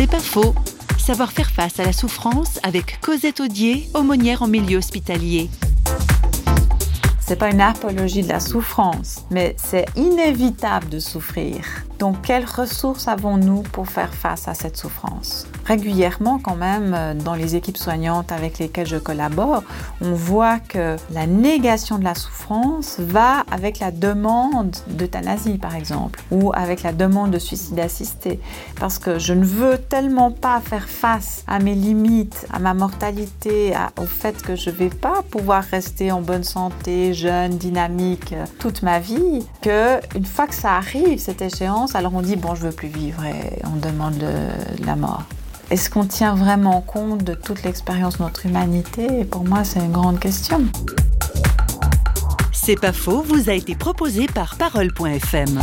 C'est pas faux. Savoir faire face à la souffrance avec Cosette Audier, aumônière en milieu hospitalier. C'est pas une apologie de la souffrance, mais c'est inévitable de souffrir. Donc, quelles ressources avons-nous pour faire face à cette souffrance? Régulièrement, quand même, euh, dans les équipes soignantes avec lesquelles je collabore, on voit que la négation de la souffrance va avec la demande d'euthanasie, par exemple, ou avec la demande de suicide assisté. Parce que je ne veux tellement pas faire face à mes limites, à ma mortalité, au fait que je ne vais pas pouvoir rester en bonne santé, jeune, dynamique euh, toute ma vie, que une fois que ça arrive, cette échéance, alors on dit bon, je veux plus vivre et on demande la mort. Est-ce qu'on tient vraiment compte de toute l'expérience de notre humanité? Pour moi, c'est une grande question. C'est pas faux, vous a été proposé par Parole.fm.